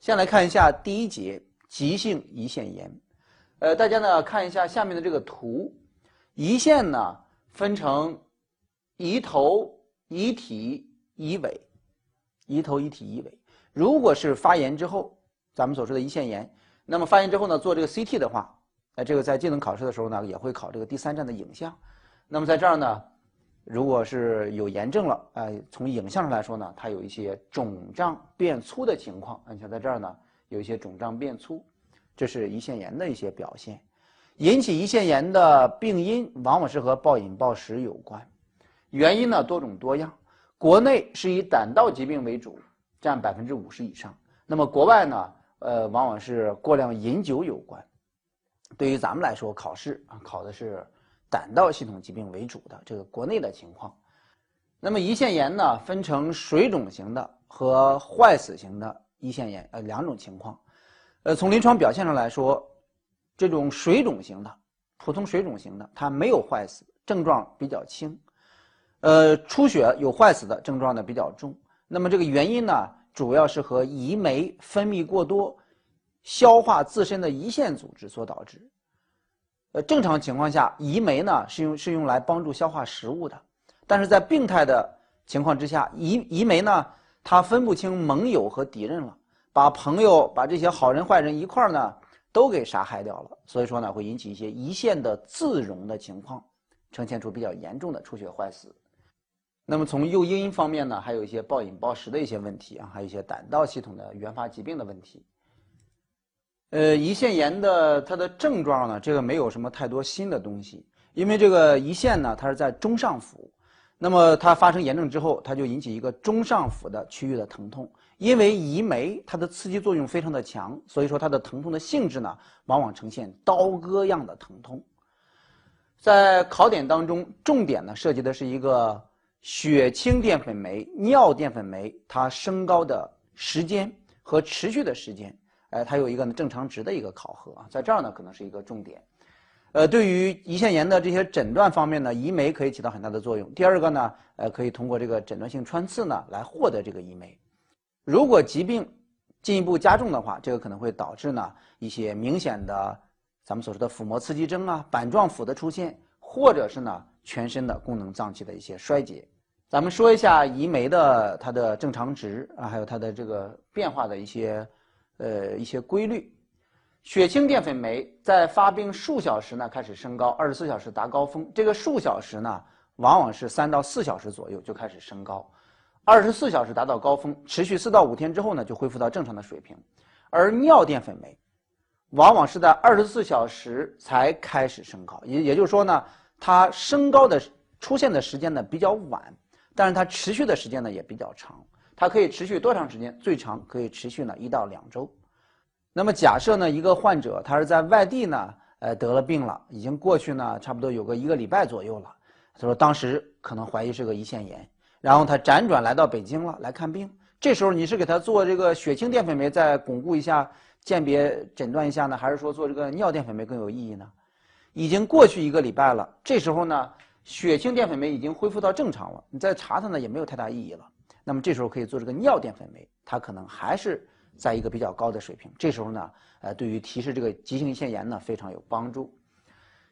先来看一下第一节急性胰腺炎。呃，大家呢看一下下面的这个图，胰腺呢分成胰头、胰体、胰尾，胰头、胰体、胰尾。如果是发炎之后，咱们所说的胰腺炎，那么发炎之后呢，做这个 CT 的话，呃，这个在技能考试的时候呢，也会考这个第三站的影像。那么在这儿呢，如果是有炎症了，呃，从影像上来说呢，它有一些肿胀变粗的情况。你像在这儿呢，有一些肿胀变粗，这是胰腺炎的一些表现。引起胰腺炎的病因往往是和暴饮暴食有关，原因呢多种多样。国内是以胆道疾病为主。占百分之五十以上。那么国外呢？呃，往往是过量饮酒有关。对于咱们来说，考试啊考的是胆道系统疾病为主的这个国内的情况。那么胰腺炎呢，分成水肿型的和坏死型的胰腺炎呃两种情况。呃，从临床表现上来说，这种水肿型的、普通水肿型的，它没有坏死，症状比较轻。呃，出血有坏死的症状呢比较重。那么这个原因呢，主要是和胰酶分泌过多，消化自身的胰腺组织所导致。呃，正常情况下，胰酶呢是用是用来帮助消化食物的，但是在病态的情况之下，胰胰酶呢它分不清盟友和敌人了，把朋友把这些好人坏人一块儿呢都给杀害掉了，所以说呢会引起一些胰腺的自溶的情况，呈现出比较严重的出血坏死。那么从诱因方面呢，还有一些暴饮暴食的一些问题啊，还有一些胆道系统的原发疾病的问题。呃，胰腺炎的它的症状呢，这个没有什么太多新的东西，因为这个胰腺呢，它是在中上腹，那么它发生炎症之后，它就引起一个中上腹的区域的疼痛。因为胰酶它的刺激作用非常的强，所以说它的疼痛的性质呢，往往呈现刀割样的疼痛。在考点当中，重点呢涉及的是一个。血清淀粉酶、尿淀粉酶，它升高的时间和持续的时间，哎，它有一个正常值的一个考核啊，在这儿呢可能是一个重点。呃，对于胰腺炎的这些诊断方面呢，胰酶可以起到很大的作用。第二个呢，呃，可以通过这个诊断性穿刺呢来获得这个胰酶。如果疾病进一步加重的话，这个可能会导致呢一些明显的咱们所说的腹膜刺激征啊、板状腹的出现，或者是呢。全身的功能脏器的一些衰竭，咱们说一下胰酶的它的正常值啊，还有它的这个变化的一些呃一些规律。血清淀粉酶在发病数小时呢开始升高，二十四小时达高峰。这个数小时呢，往往是三到四小时左右就开始升高，二十四小时达到高峰，持续四到五天之后呢就恢复到正常的水平。而尿淀粉酶，往往是在二十四小时才开始升高，也也就是说呢。它升高的出现的时间呢比较晚，但是它持续的时间呢也比较长。它可以持续多长时间？最长可以持续呢一到两周。那么假设呢一个患者他是在外地呢，呃得了病了，已经过去呢差不多有个一个礼拜左右了。他说当时可能怀疑是个胰腺炎，然后他辗转来到北京了来看病。这时候你是给他做这个血清淀粉酶再巩固一下鉴别诊断一下呢，还是说做这个尿淀粉酶更有意义呢？已经过去一个礼拜了，这时候呢，血清淀粉酶已经恢复到正常了，你再查它呢也没有太大意义了。那么这时候可以做这个尿淀粉酶，它可能还是在一个比较高的水平。这时候呢，呃，对于提示这个急性胰腺炎呢非常有帮助。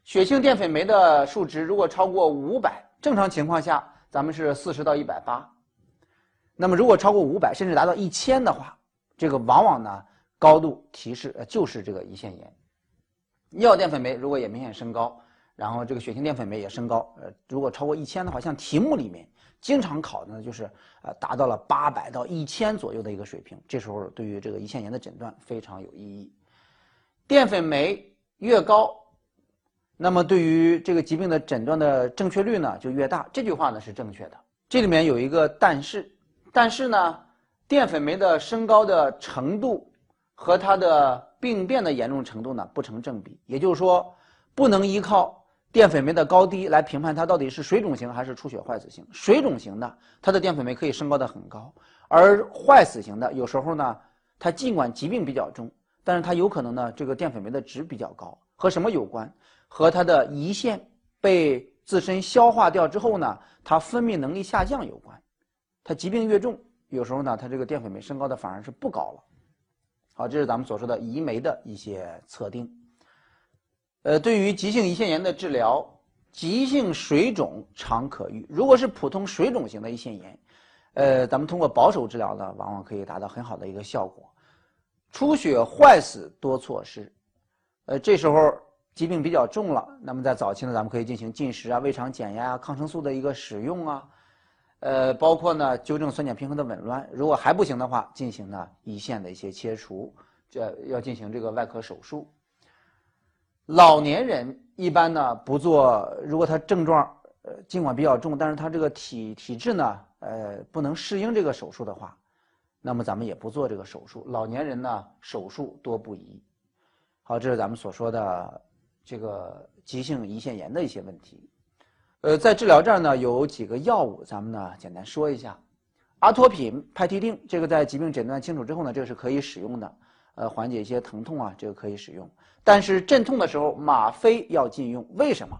血清淀粉酶的数值如果超过五百，正常情况下咱们是四十到一百八。那么如果超过五百，甚至达到一千的话，这个往往呢高度提示呃就是这个胰腺炎。尿淀粉酶如果也明显升高，然后这个血清淀粉酶也升高，呃，如果超过一千的话，像题目里面经常考的呢，就是呃达到了八百到一千左右的一个水平，这时候对于这个胰腺炎的诊断非常有意义。淀粉酶越高，那么对于这个疾病的诊断的正确率呢就越大。这句话呢是正确的。这里面有一个但是，但是呢，淀粉酶的升高的程度和它的。病变的严重程度呢不成正比，也就是说，不能依靠淀粉酶的高低来评判它到底是水肿型还是出血坏死型。水肿型的，它的淀粉酶可以升高的很高，而坏死型的，有时候呢，它尽管疾病比较重，但是它有可能呢，这个淀粉酶的值比较高，和什么有关？和它的胰腺被自身消化掉之后呢，它分泌能力下降有关。它疾病越重，有时候呢，它这个淀粉酶升高的反而是不高了。好，这是咱们所说的胰酶的一些测定。呃，对于急性胰腺炎的治疗，急性水肿常可预。如果是普通水肿型的胰腺炎，呃，咱们通过保守治疗呢，往往可以达到很好的一个效果。出血坏死多措施，呃，这时候疾病比较重了，那么在早期呢，咱们可以进行进食啊、胃肠减压啊、抗生素的一个使用啊。呃，包括呢，纠正酸碱平衡的紊乱。如果还不行的话，进行呢胰腺的一些切除，这要进行这个外科手术。老年人一般呢不做，如果他症状呃尽管比较重，但是他这个体体质呢呃不能适应这个手术的话，那么咱们也不做这个手术。老年人呢手术多不宜。好，这是咱们所说的这个急性胰腺炎的一些问题。呃，在治疗这儿呢，有几个药物，咱们呢简单说一下。阿托品、派替啶，这个在疾病诊断清楚之后呢，这个是可以使用的，呃，缓解一些疼痛啊，这个可以使用。但是镇痛的时候，吗啡要禁用。为什么？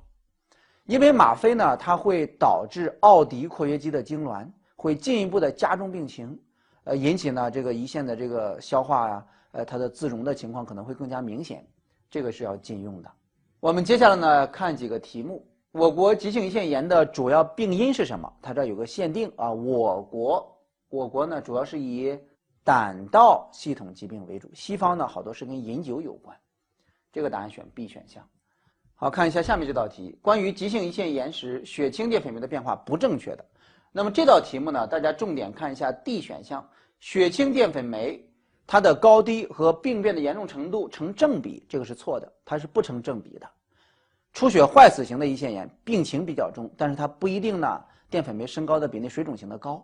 因为吗啡呢，它会导致奥迪括约肌的痉挛，会进一步的加重病情，呃，引起呢这个胰腺的这个消化呀，呃，它的自溶的情况可能会更加明显，这个是要禁用的。我们接下来呢看几个题目。我国急性胰腺炎的主要病因是什么？它这有个限定啊，我国我国呢主要是以胆道系统疾病为主，西方呢好多是跟饮酒有关，这个答案选 B 选项。好看一下下面这道题，关于急性胰腺炎时血清淀粉酶的变化不正确的。那么这道题目呢，大家重点看一下 D 选项，血清淀粉酶它的高低和病变的严重程度成正比，这个是错的，它是不成正比的。出血坏死型的胰腺炎病情比较重，但是它不一定呢，淀粉酶升高的比那水肿型的高，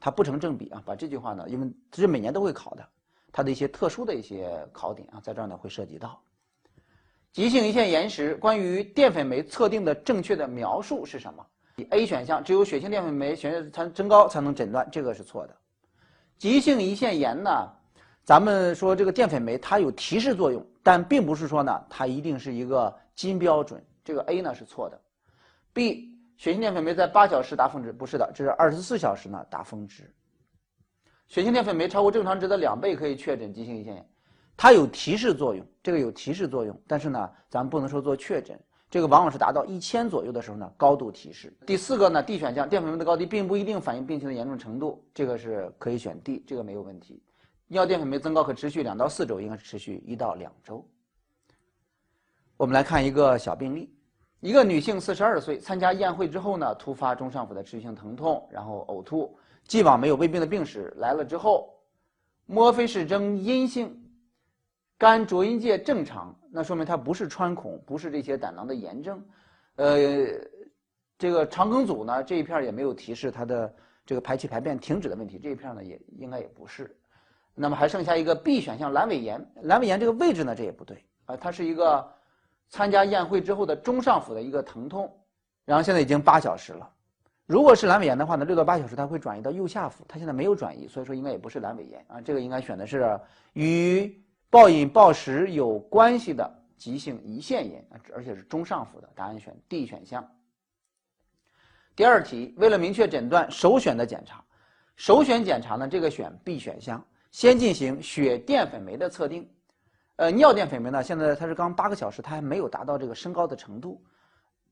它不成正比啊。把这句话呢，因为这是每年都会考的，它的一些特殊的一些考点啊，在这儿呢会涉及到。急性胰腺炎时，关于淀粉酶测定的正确的描述是什么？A 选项只有血清淀粉酶血才增高才能诊断，这个是错的。急性胰腺炎呢，咱们说这个淀粉酶它有提示作用，但并不是说呢，它一定是一个金标准。这个 A 呢是错的，B 血清淀粉酶在八小时达峰值不是的，这是二十四小时呢达峰值。血清淀粉酶超过正常值的两倍可以确诊急性胰腺炎，它有提示作用，这个有提示作用，但是呢咱们不能说做确诊，这个往往是达到一千左右的时候呢高度提示。第四个呢 D 选项淀粉酶的高低并不一定反映病情的严重程度，这个是可以选 D，这个没有问题。尿淀粉酶增高可持续两到四周，应该是持续一到两周。我们来看一个小病例。一个女性，四十二岁，参加宴会之后呢，突发中上腹的持续性疼痛，然后呕吐。既往没有胃病的病史，来了之后，莫非是征阴性，肝浊阴界正常，那说明它不是穿孔，不是这些胆囊的炎症。呃，这个肠梗阻呢，这一片也没有提示它的这个排气排便停止的问题，这一片呢也应该也不是。那么还剩下一个 B 选项，阑尾炎。阑尾炎这个位置呢，这也不对啊，它是一个。参加宴会之后的中上腹的一个疼痛，然后现在已经八小时了。如果是阑尾炎的话呢，六到八小时它会转移到右下腹，它现在没有转移，所以说应该也不是阑尾炎啊。这个应该选的是与暴饮暴食有关系的急性胰腺炎，而且是中上腹的，答案选 D 选项。第二题，为了明确诊断，首选的检查，首选检查呢，这个选 B 选项，先进行血淀粉酶的测定。呃，尿淀粉酶呢？现在它是刚八个小时，它还没有达到这个升高的程度。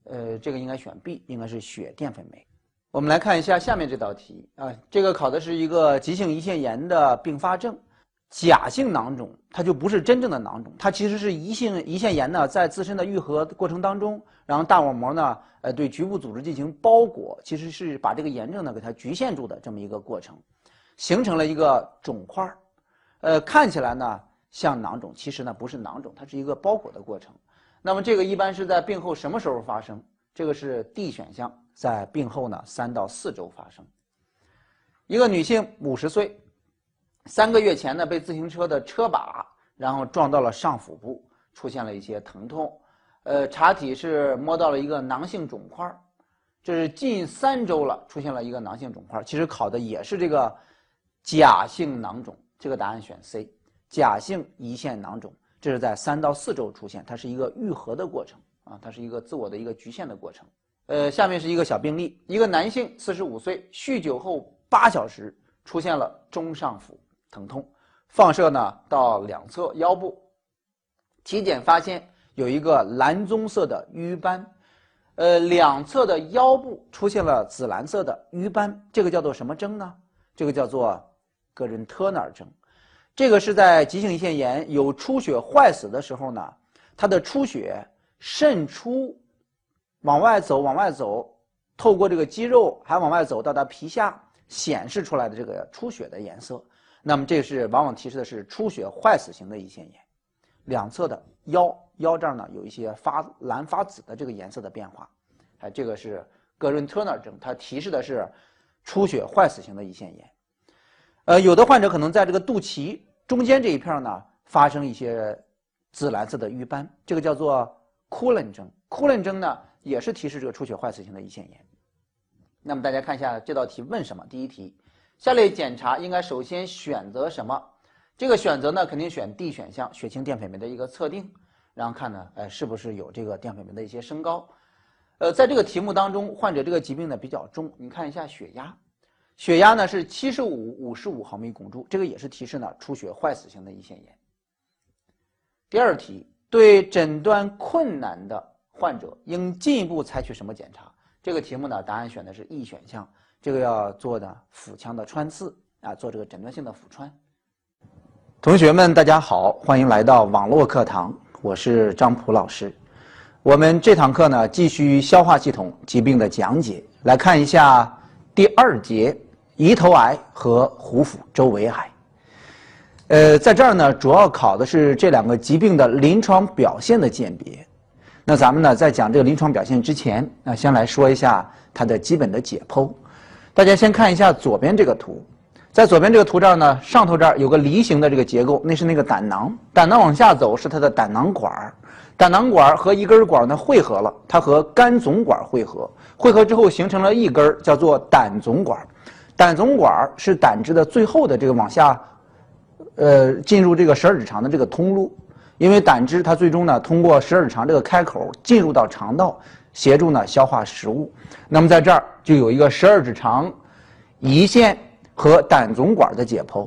呃，这个应该选 B，应该是血淀粉酶。我们来看一下下面这道题啊，这个考的是一个急性胰腺炎的并发症，假性囊肿，它就不是真正的囊肿，它其实是胰性胰腺炎呢在自身的愈合过程当中，然后大网膜呢，呃，对局部组织进行包裹，其实是把这个炎症呢给它局限住的这么一个过程，形成了一个肿块儿，呃，看起来呢。像囊肿，其实呢不是囊肿，它是一个包裹的过程。那么这个一般是在病后什么时候发生？这个是 D 选项，在病后呢三到四周发生。一个女性五十岁，三个月前呢被自行车的车把然后撞到了上腹部，出现了一些疼痛。呃，查体是摸到了一个囊性肿块，这是近三周了出现了一个囊性肿块。其实考的也是这个假性囊肿，这个答案选 C。假性胰腺囊肿，这是在三到四周出现，它是一个愈合的过程啊，它是一个自我的一个局限的过程。呃，下面是一个小病例，一个男性，四十五岁，酗酒后八小时出现了中上腹疼痛，放射呢到两侧腰部，体检发现有一个蓝棕色的瘀斑，呃，两侧的腰部出现了紫蓝色的瘀斑，这个叫做什么征呢？这个叫做格伦特纳尔征。这个是在急性胰腺炎有出血坏死的时候呢，它的出血渗出往外走，往外走，透过这个肌肉还往外走到它皮下显示出来的这个出血的颜色。那么这是往往提示的是出血坏死型的胰腺炎，两侧的腰腰这儿呢有一些发蓝发紫的这个颜色的变化，哎，这个是格伦特纳尔征，它提示的是出血坏死型的胰腺炎。呃，有的患者可能在这个肚脐中间这一片呢发生一些紫蓝色的瘀斑，这个叫做库伦征。库伦征呢也是提示这个出血坏死型的胰腺炎。那么大家看一下这道题问什么？第一题，下列检查应该首先选择什么？这个选择呢肯定选 D 选项，血清淀粉酶的一个测定，然后看呢，哎，是不是有这个淀粉酶的一些升高？呃，在这个题目当中，患者这个疾病呢比较重，你看一下血压。血压呢是七十五五十五毫米汞柱，这个也是提示呢出血坏死型的胰腺炎。第二题，对诊断困难的患者应进一步采取什么检查？这个题目呢答案选的是 E 选项，这个要做的腹腔的穿刺啊，做这个诊断性的腹穿。同学们，大家好，欢迎来到网络课堂，我是张普老师。我们这堂课呢继续消化系统疾病的讲解，来看一下第二节。胰头癌和壶腹周围癌，呃，在这儿呢，主要考的是这两个疾病的临床表现的鉴别。那咱们呢，在讲这个临床表现之前，那先来说一下它的基本的解剖。大家先看一下左边这个图，在左边这个图这儿呢，上头这儿有个梨形的这个结构，那是那个胆囊，胆囊往下走是它的胆囊管儿，胆囊管儿和一根管呢汇合了，它和肝总管汇合，汇合之后形成了一根叫做胆总管。胆总管是胆汁的最后的这个往下，呃，进入这个十二指肠的这个通路，因为胆汁它最终呢通过十二指肠这个开口进入到肠道，协助呢消化食物。那么在这儿就有一个十二指肠、胰腺和胆总管的解剖。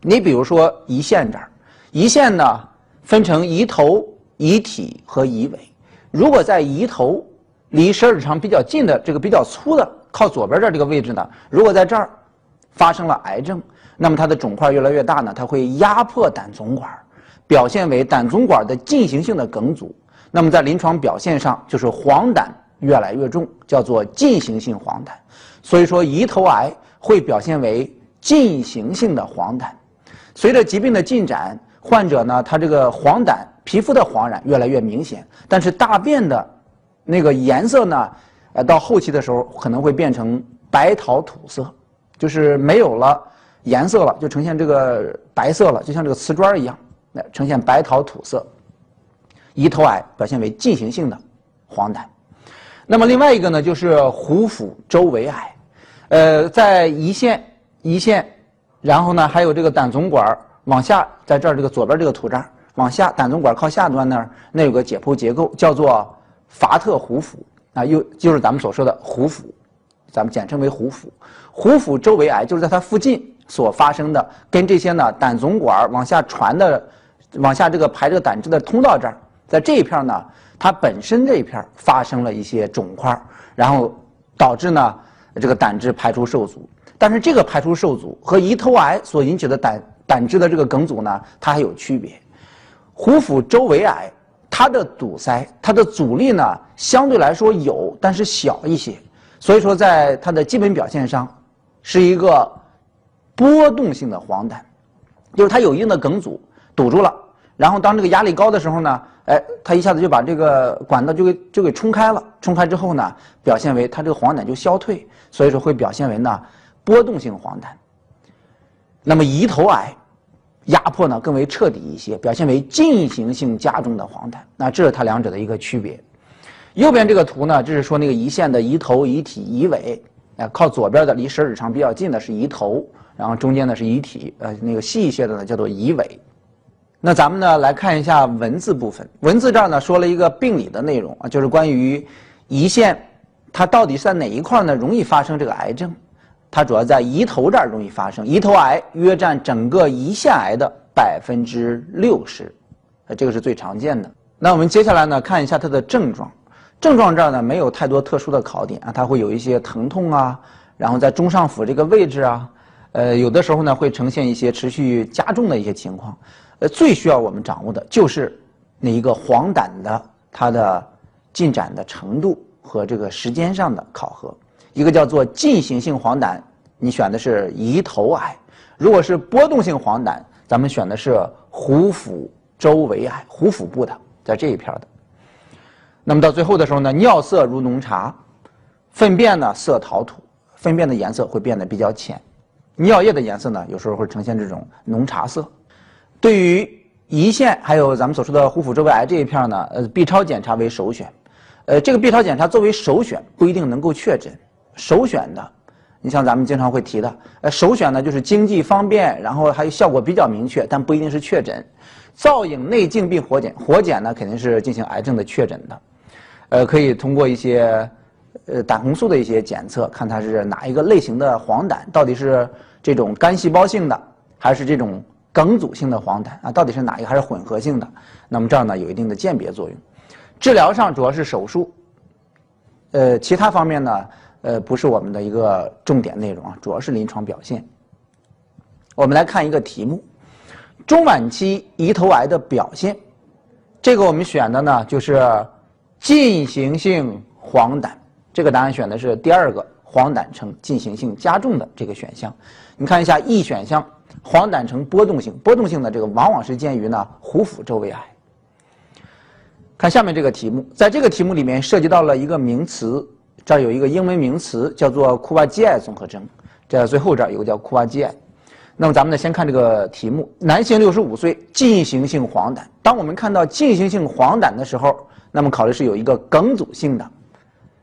你比如说胰腺这儿，胰腺呢分成胰头、胰体和胰尾。如果在胰头离十二指肠比较近的这个比较粗的。靠左边这这个位置呢，如果在这儿发生了癌症，那么它的肿块越来越大呢，它会压迫胆总管，表现为胆总管的进行性的梗阻。那么在临床表现上，就是黄疸越来越重，叫做进行性黄疸。所以说，胰头癌会表现为进行性的黄疸。随着疾病的进展，患者呢，他这个黄疸皮肤的黄染越来越明显，但是大便的那个颜色呢？呃，到后期的时候可能会变成白陶土色，就是没有了颜色了，就呈现这个白色了，就像这个瓷砖一样，那呈现白陶土色。胰头癌表现为进行性的黄疸。那么另外一个呢，就是壶腹周围癌，呃，在胰腺、胰腺，然后呢还有这个胆总管往下，在这儿这个左边这个图这儿往下，胆总管靠下端那儿那有个解剖结构，叫做法特壶腹。啊，又就是咱们所说的壶腹，咱们简称为壶腹。壶腹周围癌就是在它附近所发生的，跟这些呢胆总管往下传的，往下这个排这个胆汁的通道这儿，在这一片呢，它本身这一片发生了一些肿块，然后导致呢这个胆汁排出受阻。但是这个排出受阻和胰头癌所引起的胆胆汁的这个梗阻呢，它还有区别。壶腹周围癌。它的堵塞，它的阻力呢，相对来说有，但是小一些。所以说，在它的基本表现上，是一个波动性的黄疸，就是它有一定的梗阻堵住了。然后当这个压力高的时候呢，哎，它一下子就把这个管道就给就给冲开了。冲开之后呢，表现为它这个黄疸就消退，所以说会表现为呢波动性黄疸。那么胰头癌。压迫呢更为彻底一些，表现为进行性加重的黄疸。那这是它两者的一个区别。右边这个图呢，就是说那个胰腺的胰头、胰体、胰尾。啊，靠左边的离十二指肠比较近的是胰头，然后中间呢是胰体，呃，那个细一些的呢叫做胰尾。那咱们呢来看一下文字部分。文字这儿呢说了一个病理的内容啊，就是关于胰腺它到底是在哪一块呢容易发生这个癌症。它主要在胰头这儿容易发生，胰头癌约占整个胰腺癌的百分之六十，呃，这个是最常见的。那我们接下来呢，看一下它的症状。症状这儿呢，没有太多特殊的考点啊，它会有一些疼痛啊，然后在中上腹这个位置啊，呃，有的时候呢会呈现一些持续加重的一些情况。呃，最需要我们掌握的就是那一个黄疸的它的进展的程度和这个时间上的考核。一个叫做进行性黄疸，你选的是胰头癌；如果是波动性黄疸，咱们选的是壶腹周围癌，壶腹部的，在这一片的。那么到最后的时候呢，尿色如浓茶，粪便呢色陶土，粪便的颜色会变得比较浅，尿液的颜色呢有时候会呈现这种浓茶色。对于胰腺还有咱们所说的壶腹周围癌这一片呢，呃，B 超检查为首选。呃，这个 B 超检查作为首选不一定能够确诊。首选的，你像咱们经常会提的，呃，首选呢就是经济方便，然后还有效果比较明确，但不一定是确诊。造影内镜并活检，活检呢肯定是进行癌症的确诊的，呃，可以通过一些呃胆红素的一些检测，看它是哪一个类型的黄疸，到底是这种肝细胞性的，还是这种梗阻性的黄疸啊？到底是哪一个，还是混合性的？那么这样呢有一定的鉴别作用。治疗上主要是手术，呃，其他方面呢？呃，不是我们的一个重点内容啊，主要是临床表现。我们来看一个题目：中晚期胰头癌的表现。这个我们选的呢，就是进行性黄疸。这个答案选的是第二个，黄疸呈进行性加重的这个选项。你看一下 E 选项，黄疸呈波动性，波动性的这个往往是见于呢壶腹周围癌。看下面这个题目，在这个题目里面涉及到了一个名词。这儿有一个英文名词叫做库巴基埃综合征，在最后这儿有个叫库巴基埃。那么咱们呢，先看这个题目：男性六十五岁，进行性黄疸。当我们看到进行性黄疸的时候，那么考虑是有一个梗阻性的，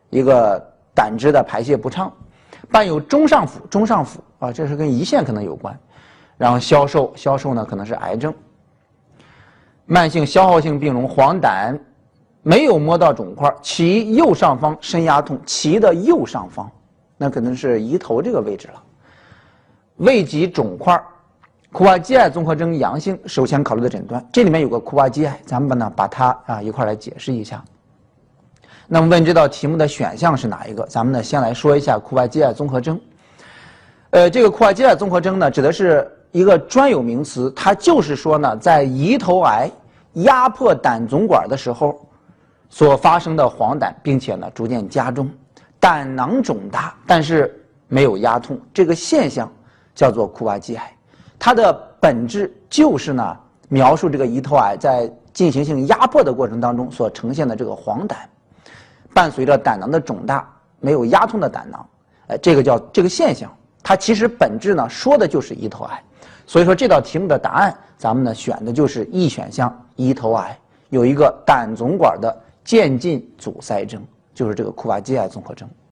一个胆汁的排泄不畅，伴有中上腹，中上腹啊，这是跟胰腺可能有关。然后消瘦，消瘦呢可能是癌症。慢性消耗性病容，黄疸。没有摸到肿块，其右上方深压痛，其的右上方，那可能是胰头这个位置了。未及肿块，库瓦基埃综合征阳性，首先考虑的诊断。这里面有个库瓦基埃，咱们呢把它啊一块来解释一下。那么问这道题目的选项是哪一个？咱们呢先来说一下库瓦基埃综合征。呃，这个库瓦基埃综合征呢指的是一个专有名词，它就是说呢在胰头癌压迫胆总管的时候。所发生的黄疸，并且呢逐渐加重，胆囊肿大，但是没有压痛，这个现象叫做库瓦基癌，它的本质就是呢描述这个胰头癌在进行性压迫的过程当中所呈现的这个黄疸，伴随着胆囊的肿大，没有压痛的胆囊，呃，这个叫这个现象，它其实本质呢说的就是胰头癌，所以说这道题目的答案，咱们呢选的就是 E 选项，胰头癌有一个胆总管的。渐进阻塞症就是这个库巴基亚综合征。